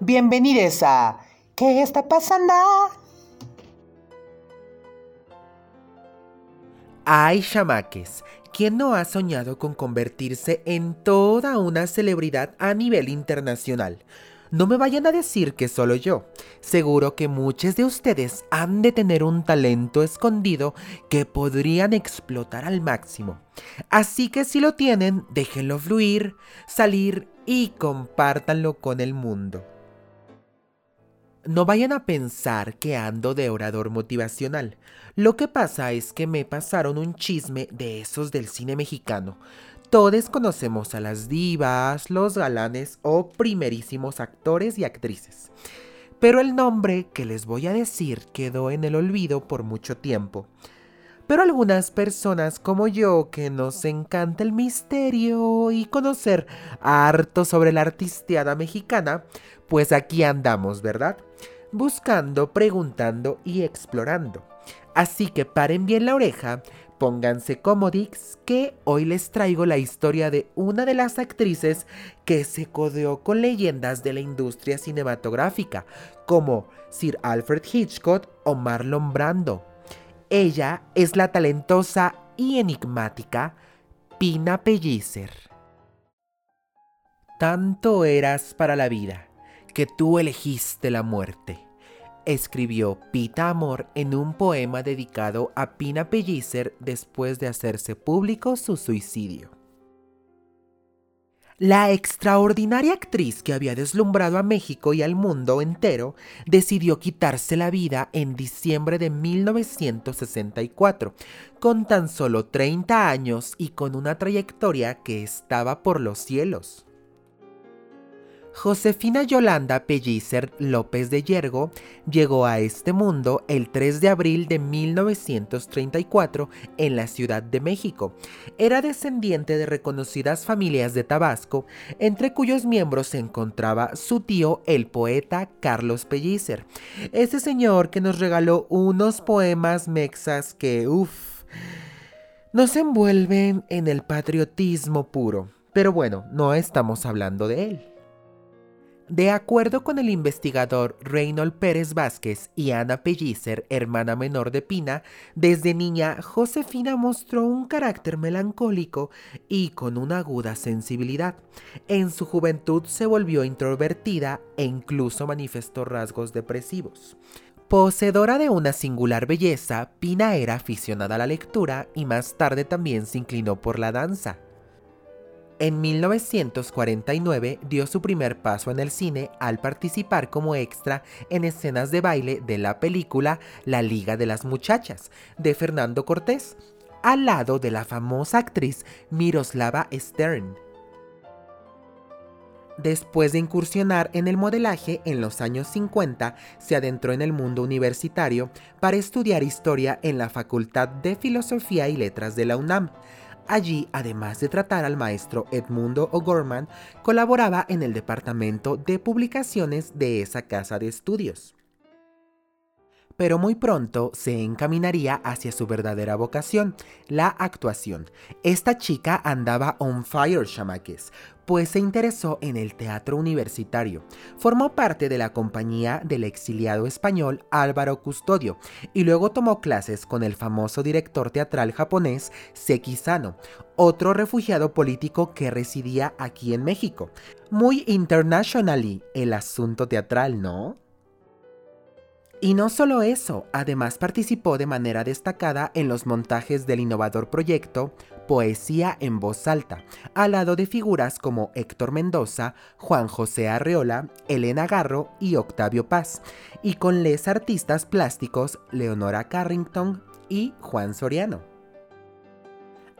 Bienvenidos a ¿Qué está pasando? Ay, chamaques, ¿quién no ha soñado con convertirse en toda una celebridad a nivel internacional? No me vayan a decir que solo yo. Seguro que muchos de ustedes han de tener un talento escondido que podrían explotar al máximo. Así que si lo tienen, déjenlo fluir, salir y compártanlo con el mundo. No vayan a pensar que ando de orador motivacional. Lo que pasa es que me pasaron un chisme de esos del cine mexicano. Todos conocemos a las divas, los galanes o primerísimos actores y actrices. Pero el nombre que les voy a decir quedó en el olvido por mucho tiempo. Pero algunas personas como yo que nos encanta el misterio y conocer harto sobre la artisteada mexicana, pues aquí andamos, ¿verdad? Buscando, preguntando y explorando. Así que paren bien la oreja, pónganse cómodix, que hoy les traigo la historia de una de las actrices que se codeó con leyendas de la industria cinematográfica, como Sir Alfred Hitchcock o Marlon Brando. Ella es la talentosa y enigmática Pina Pellicer. Tanto eras para la vida que tú elegiste la muerte, escribió Pita Amor en un poema dedicado a Pina Pellicer después de hacerse público su suicidio. La extraordinaria actriz que había deslumbrado a México y al mundo entero decidió quitarse la vida en diciembre de 1964, con tan solo 30 años y con una trayectoria que estaba por los cielos. Josefina Yolanda Pellicer López de Yergo llegó a este mundo el 3 de abril de 1934 en la Ciudad de México. Era descendiente de reconocidas familias de Tabasco, entre cuyos miembros se encontraba su tío, el poeta Carlos Pellicer. Ese señor que nos regaló unos poemas mexas que, uff, nos envuelven en el patriotismo puro. Pero bueno, no estamos hablando de él. De acuerdo con el investigador Reynold Pérez Vázquez y Ana Pellicer, hermana menor de Pina, desde niña Josefina mostró un carácter melancólico y con una aguda sensibilidad. En su juventud se volvió introvertida e incluso manifestó rasgos depresivos. Poseedora de una singular belleza, Pina era aficionada a la lectura y más tarde también se inclinó por la danza. En 1949 dio su primer paso en el cine al participar como extra en escenas de baile de la película La Liga de las Muchachas de Fernando Cortés, al lado de la famosa actriz Miroslava Stern. Después de incursionar en el modelaje en los años 50, se adentró en el mundo universitario para estudiar historia en la Facultad de Filosofía y Letras de la UNAM, Allí, además de tratar al maestro Edmundo O'Gorman, colaboraba en el departamento de publicaciones de esa casa de estudios. Pero muy pronto se encaminaría hacia su verdadera vocación, la actuación. Esta chica andaba on fire, chamaques, pues se interesó en el teatro universitario. Formó parte de la compañía del exiliado español Álvaro Custodio y luego tomó clases con el famoso director teatral japonés Seki Sano, otro refugiado político que residía aquí en México. Muy internationally el asunto teatral, ¿no? Y no solo eso, además participó de manera destacada en los montajes del innovador proyecto Poesía en voz alta, al lado de figuras como Héctor Mendoza, Juan José Arreola, Elena Garro y Octavio Paz, y con les artistas plásticos Leonora Carrington y Juan Soriano.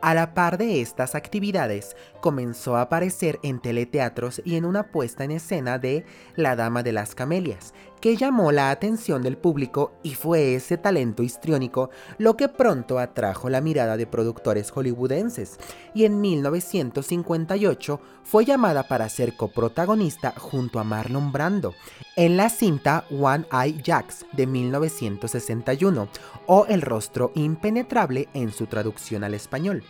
A la par de estas actividades, comenzó a aparecer en teleteatros y en una puesta en escena de La Dama de las Camelias, que llamó la atención del público y fue ese talento histriónico lo que pronto atrajo la mirada de productores hollywoodenses, y en 1958 fue llamada para ser coprotagonista junto a Marlon Brando en la cinta One Eye Jacks de 1961, o El rostro impenetrable en su traducción al español.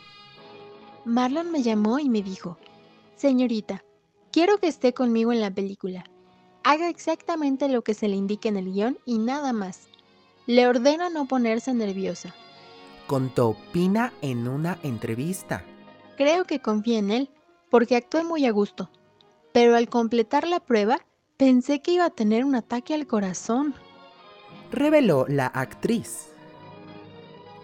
Marlon me llamó y me dijo, Señorita, quiero que esté conmigo en la película. Haga exactamente lo que se le indique en el guion y nada más. Le ordeno no ponerse nerviosa. Contó Pina en una entrevista. Creo que confía en él, porque actué muy a gusto. Pero al completar la prueba, pensé que iba a tener un ataque al corazón. Reveló la actriz.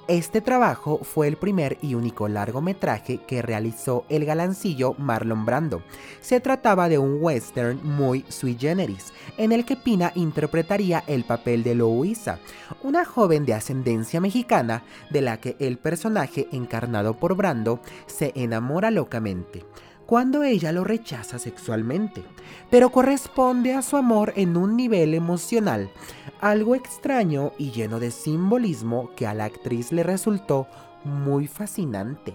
Este trabajo fue el primer y único largometraje que realizó el galancillo Marlon Brando. Se trataba de un western muy sui generis, en el que Pina interpretaría el papel de Louisa, una joven de ascendencia mexicana de la que el personaje encarnado por Brando se enamora locamente cuando ella lo rechaza sexualmente, pero corresponde a su amor en un nivel emocional, algo extraño y lleno de simbolismo que a la actriz le resultó muy fascinante.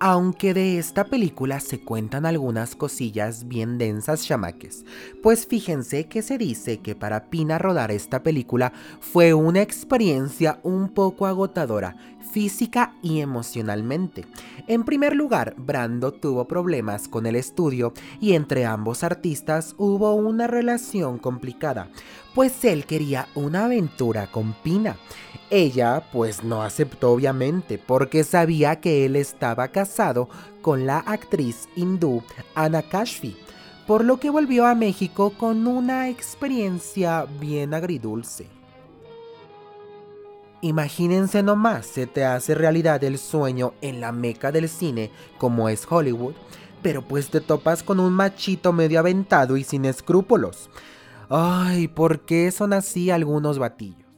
Aunque de esta película se cuentan algunas cosillas bien densas chamaques, pues fíjense que se dice que para Pina rodar esta película fue una experiencia un poco agotadora, física y emocionalmente. En primer lugar, Brando tuvo problemas con el estudio y entre ambos artistas hubo una relación complicada, pues él quería una aventura con Pina. Ella pues no aceptó obviamente porque sabía que él estaba casado con la actriz hindú Anna Kashfi, por lo que volvió a México con una experiencia bien agridulce. Imagínense nomás, se te hace realidad el sueño en la meca del cine como es Hollywood, pero pues te topas con un machito medio aventado y sin escrúpulos. Ay, ¿por qué son así algunos batillos?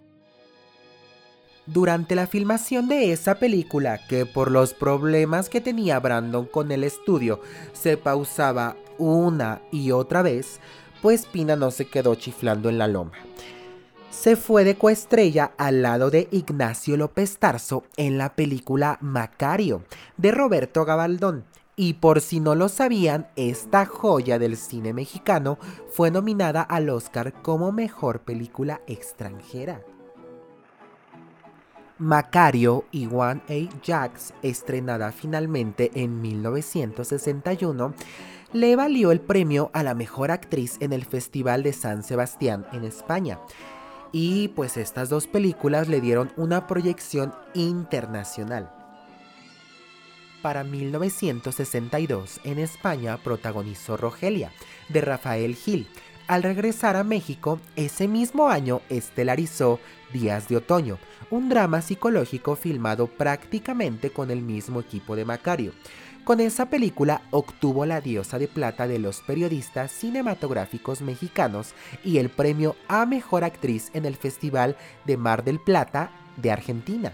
Durante la filmación de esa película, que por los problemas que tenía Brandon con el estudio se pausaba una y otra vez, pues Pina no se quedó chiflando en la loma se fue de coestrella al lado de Ignacio López Tarso en la película Macario de Roberto Gabaldón. Y por si no lo sabían, esta joya del cine mexicano fue nominada al Oscar como mejor película extranjera. Macario y One A. Jacks, estrenada finalmente en 1961, le valió el premio a la mejor actriz en el Festival de San Sebastián en España y pues estas dos películas le dieron una proyección internacional. Para 1962 en España protagonizó Rogelia, de Rafael Gil. Al regresar a México, ese mismo año estelarizó Días de Otoño, un drama psicológico filmado prácticamente con el mismo equipo de Macario. Con esa película obtuvo la diosa de plata de los periodistas cinematográficos mexicanos y el premio a mejor actriz en el Festival de Mar del Plata de Argentina.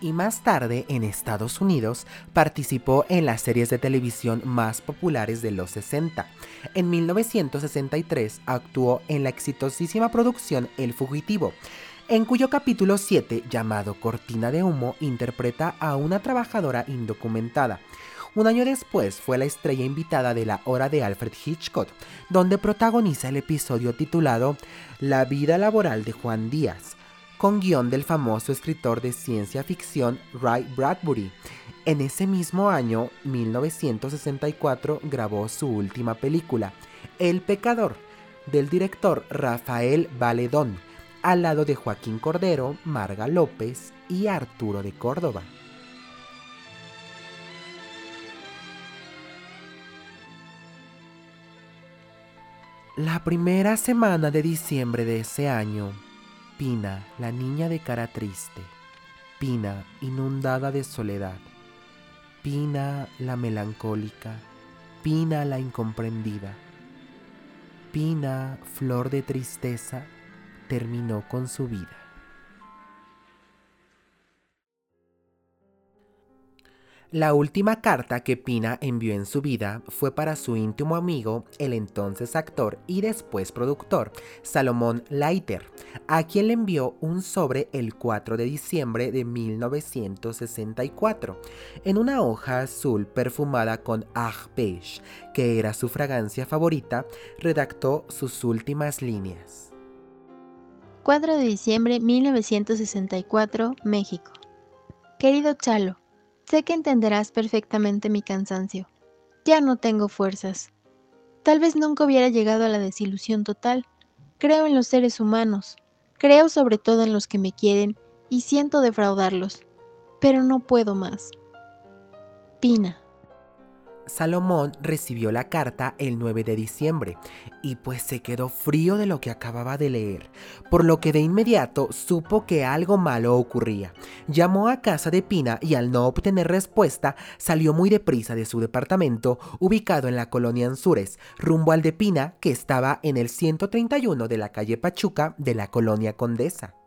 Y más tarde, en Estados Unidos, participó en las series de televisión más populares de los 60. En 1963 actuó en la exitosísima producción El Fugitivo, en cuyo capítulo 7, llamado Cortina de Humo, interpreta a una trabajadora indocumentada. Un año después fue la estrella invitada de la hora de Alfred Hitchcock, donde protagoniza el episodio titulado La vida laboral de Juan Díaz, con guion del famoso escritor de ciencia ficción Ray Bradbury. En ese mismo año, 1964, grabó su última película, El Pecador, del director Rafael Valedón, al lado de Joaquín Cordero, Marga López y Arturo de Córdoba. La primera semana de diciembre de ese año, Pina, la niña de cara triste, Pina, inundada de soledad, Pina, la melancólica, Pina, la incomprendida, Pina, flor de tristeza, terminó con su vida. La última carta que Pina envió en su vida fue para su íntimo amigo, el entonces actor y después productor, Salomón Leiter, a quien le envió un sobre el 4 de diciembre de 1964, en una hoja azul perfumada con Arpege, que era su fragancia favorita, redactó sus últimas líneas. 4 de diciembre 1964, México. Querido Chalo, sé que entenderás perfectamente mi cansancio. Ya no tengo fuerzas. Tal vez nunca hubiera llegado a la desilusión total. Creo en los seres humanos. Creo sobre todo en los que me quieren y siento defraudarlos. Pero no puedo más. Pina. Salomón recibió la carta el 9 de diciembre y pues se quedó frío de lo que acababa de leer, por lo que de inmediato supo que algo malo ocurría. Llamó a casa de Pina y al no obtener respuesta salió muy deprisa de su departamento ubicado en la colonia Anzures, rumbo al de Pina que estaba en el 131 de la calle Pachuca de la colonia Condesa.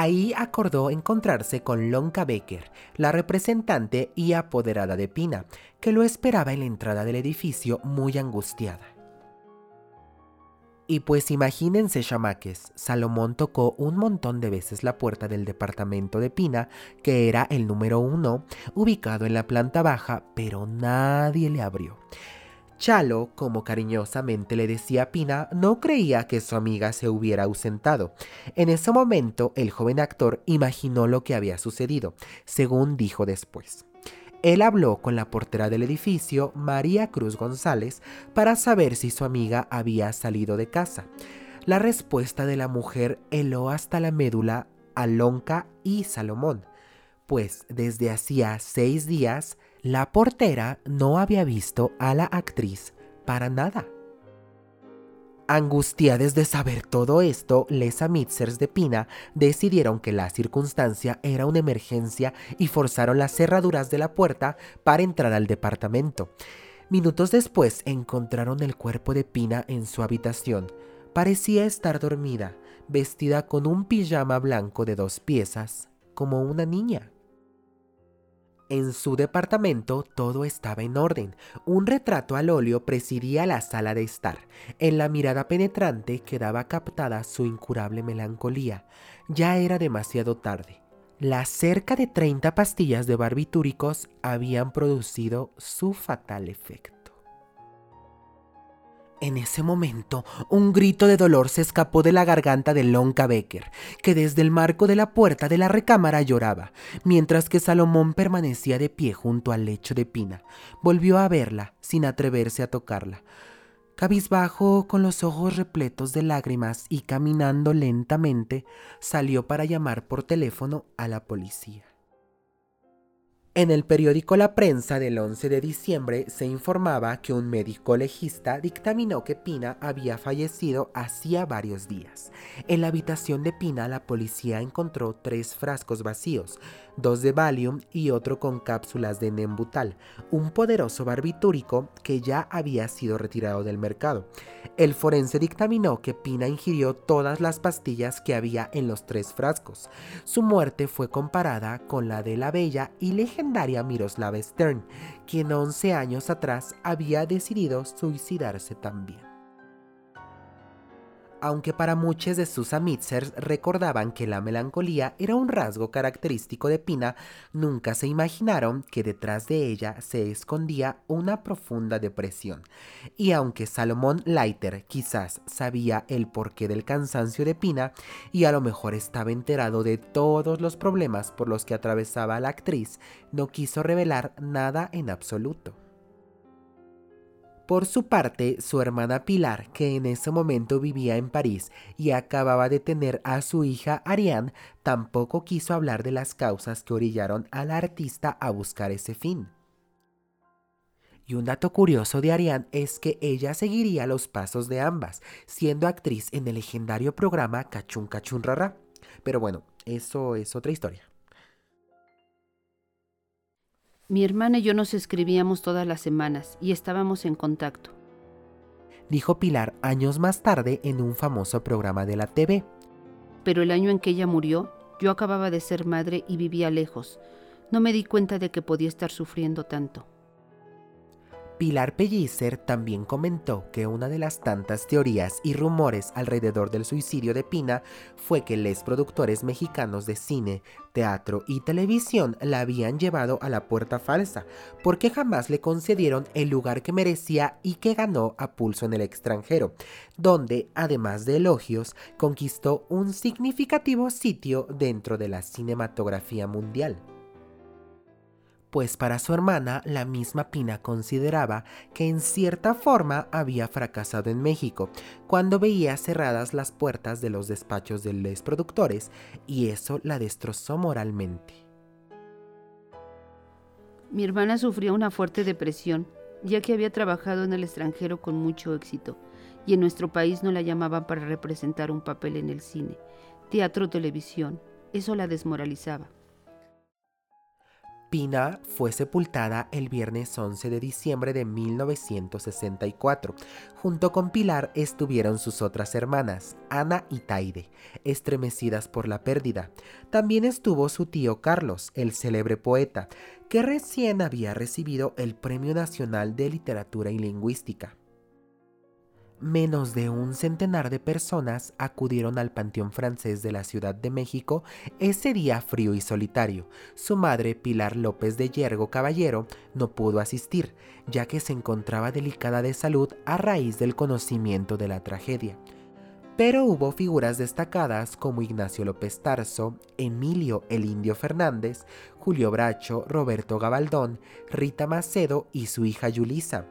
Ahí acordó encontrarse con Lonka Becker, la representante y apoderada de Pina, que lo esperaba en la entrada del edificio muy angustiada. Y pues imagínense, chamaques, Salomón tocó un montón de veces la puerta del departamento de Pina, que era el número uno, ubicado en la planta baja, pero nadie le abrió. Chalo, como cariñosamente le decía Pina, no creía que su amiga se hubiera ausentado. En ese momento, el joven actor imaginó lo que había sucedido, según dijo después. Él habló con la portera del edificio, María Cruz González, para saber si su amiga había salido de casa. La respuesta de la mujer heló hasta la médula a Lonca y Salomón, pues desde hacía seis días la portera no había visto a la actriz para nada. Angustiadas de saber todo esto, les Mitzers de Pina decidieron que la circunstancia era una emergencia y forzaron las cerraduras de la puerta para entrar al departamento. Minutos después encontraron el cuerpo de Pina en su habitación. Parecía estar dormida, vestida con un pijama blanco de dos piezas, como una niña. En su departamento todo estaba en orden. Un retrato al óleo presidía la sala de estar. En la mirada penetrante quedaba captada su incurable melancolía. Ya era demasiado tarde. Las cerca de 30 pastillas de barbitúricos habían producido su fatal efecto. En ese momento, un grito de dolor se escapó de la garganta de Lonka Becker, que desde el marco de la puerta de la recámara lloraba, mientras que Salomón permanecía de pie junto al lecho de Pina. Volvió a verla, sin atreverse a tocarla. Cabizbajo, con los ojos repletos de lágrimas y caminando lentamente, salió para llamar por teléfono a la policía. En el periódico La Prensa del 11 de diciembre se informaba que un médico legista dictaminó que Pina había fallecido hacía varios días. En la habitación de Pina la policía encontró tres frascos vacíos, dos de Valium y otro con cápsulas de Nembutal, un poderoso barbitúrico que ya había sido retirado del mercado. El forense dictaminó que Pina ingirió todas las pastillas que había en los tres frascos. Su muerte fue comparada con la de la bella y legendaria Miroslava Stern, quien 11 años atrás había decidido suicidarse también aunque para muchos de sus amitzers recordaban que la melancolía era un rasgo característico de Pina, nunca se imaginaron que detrás de ella se escondía una profunda depresión. Y aunque Salomón Leiter quizás sabía el porqué del cansancio de Pina y a lo mejor estaba enterado de todos los problemas por los que atravesaba la actriz, no quiso revelar nada en absoluto. Por su parte, su hermana Pilar, que en ese momento vivía en París y acababa de tener a su hija Ariane, tampoco quiso hablar de las causas que orillaron a la artista a buscar ese fin. Y un dato curioso de Ariane es que ella seguiría los pasos de ambas, siendo actriz en el legendario programa Cachun Cachun Rara. Pero bueno, eso es otra historia. Mi hermana y yo nos escribíamos todas las semanas y estábamos en contacto. Dijo Pilar años más tarde en un famoso programa de la TV. Pero el año en que ella murió, yo acababa de ser madre y vivía lejos. No me di cuenta de que podía estar sufriendo tanto. Pilar Pellicer también comentó que una de las tantas teorías y rumores alrededor del suicidio de Pina fue que los productores mexicanos de cine, teatro y televisión la habían llevado a la puerta falsa, porque jamás le concedieron el lugar que merecía y que ganó a pulso en el extranjero, donde, además de elogios, conquistó un significativo sitio dentro de la cinematografía mundial. Pues para su hermana la misma Pina consideraba que en cierta forma había fracasado en México cuando veía cerradas las puertas de los despachos de los productores y eso la destrozó moralmente. Mi hermana sufría una fuerte depresión, ya que había trabajado en el extranjero con mucho éxito y en nuestro país no la llamaban para representar un papel en el cine, teatro o televisión. Eso la desmoralizaba. Pina fue sepultada el viernes 11 de diciembre de 1964. Junto con Pilar estuvieron sus otras hermanas, Ana y Taide, estremecidas por la pérdida. También estuvo su tío Carlos, el célebre poeta, que recién había recibido el Premio Nacional de Literatura y Lingüística menos de un centenar de personas acudieron al Panteón francés de la Ciudad de México ese día frío y solitario. Su madre, Pilar López de Yergo Caballero, no pudo asistir, ya que se encontraba delicada de salud a raíz del conocimiento de la tragedia. Pero hubo figuras destacadas como Ignacio López Tarso, Emilio el Indio Fernández, Julio Bracho, Roberto Gabaldón, Rita Macedo y su hija Yulisa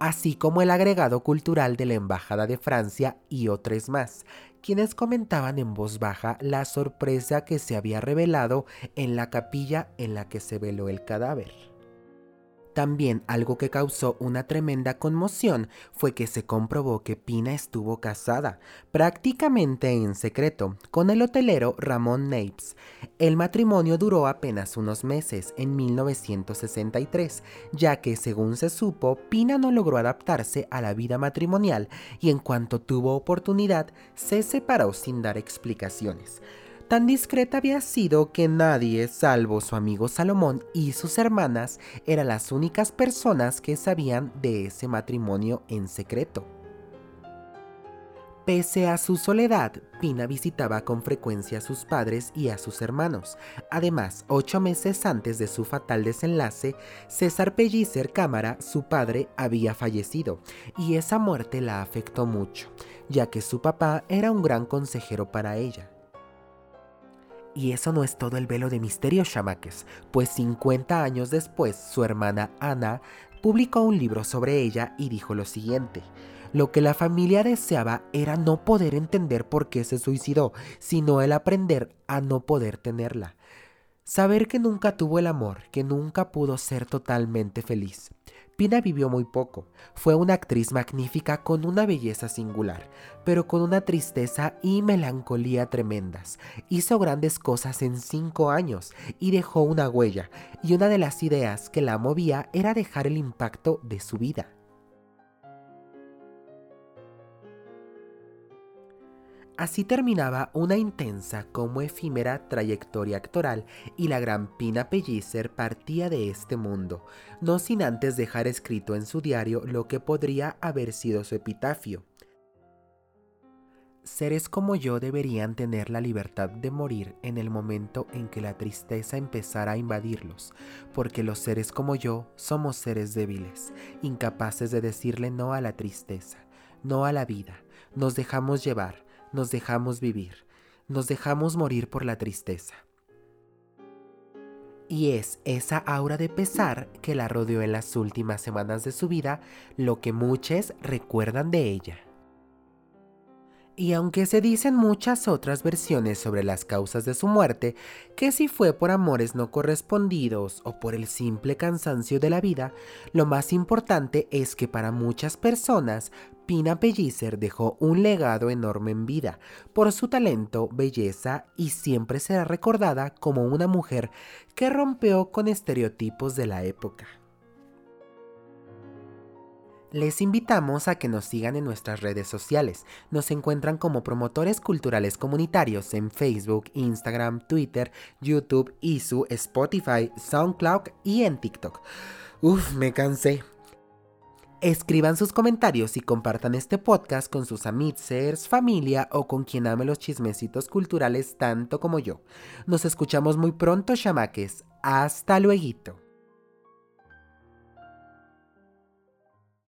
así como el agregado cultural de la Embajada de Francia y otros más, quienes comentaban en voz baja la sorpresa que se había revelado en la capilla en la que se veló el cadáver. También algo que causó una tremenda conmoción fue que se comprobó que Pina estuvo casada, prácticamente en secreto, con el hotelero Ramón Napes. El matrimonio duró apenas unos meses, en 1963, ya que según se supo, Pina no logró adaptarse a la vida matrimonial y en cuanto tuvo oportunidad, se separó sin dar explicaciones. Tan discreta había sido que nadie, salvo su amigo Salomón y sus hermanas, eran las únicas personas que sabían de ese matrimonio en secreto. Pese a su soledad, Pina visitaba con frecuencia a sus padres y a sus hermanos. Además, ocho meses antes de su fatal desenlace, César Pellicer Cámara, su padre, había fallecido, y esa muerte la afectó mucho, ya que su papá era un gran consejero para ella. Y eso no es todo el velo de misterio, chamaques, pues 50 años después su hermana Ana publicó un libro sobre ella y dijo lo siguiente. Lo que la familia deseaba era no poder entender por qué se suicidó, sino el aprender a no poder tenerla. Saber que nunca tuvo el amor, que nunca pudo ser totalmente feliz. Pina vivió muy poco. Fue una actriz magnífica con una belleza singular, pero con una tristeza y melancolía tremendas. Hizo grandes cosas en cinco años y dejó una huella, y una de las ideas que la movía era dejar el impacto de su vida. Así terminaba una intensa como efímera trayectoria actoral y la gran Pina Pellicer partía de este mundo, no sin antes dejar escrito en su diario lo que podría haber sido su epitafio. Seres como yo deberían tener la libertad de morir en el momento en que la tristeza empezara a invadirlos, porque los seres como yo somos seres débiles, incapaces de decirle no a la tristeza, no a la vida, nos dejamos llevar, nos dejamos vivir, nos dejamos morir por la tristeza. Y es esa aura de pesar que la rodeó en las últimas semanas de su vida lo que muchos recuerdan de ella. Y aunque se dicen muchas otras versiones sobre las causas de su muerte, que si fue por amores no correspondidos o por el simple cansancio de la vida, lo más importante es que para muchas personas Pina Pellicer dejó un legado enorme en vida por su talento, belleza y siempre será recordada como una mujer que rompió con estereotipos de la época. Les invitamos a que nos sigan en nuestras redes sociales. Nos encuentran como promotores culturales comunitarios en Facebook, Instagram, Twitter, YouTube, ISU, Spotify, SoundCloud y en TikTok. Uf, me cansé. Escriban sus comentarios y compartan este podcast con sus amigos, familia o con quien ame los chismecitos culturales tanto como yo. Nos escuchamos muy pronto, chamaques. Hasta luego.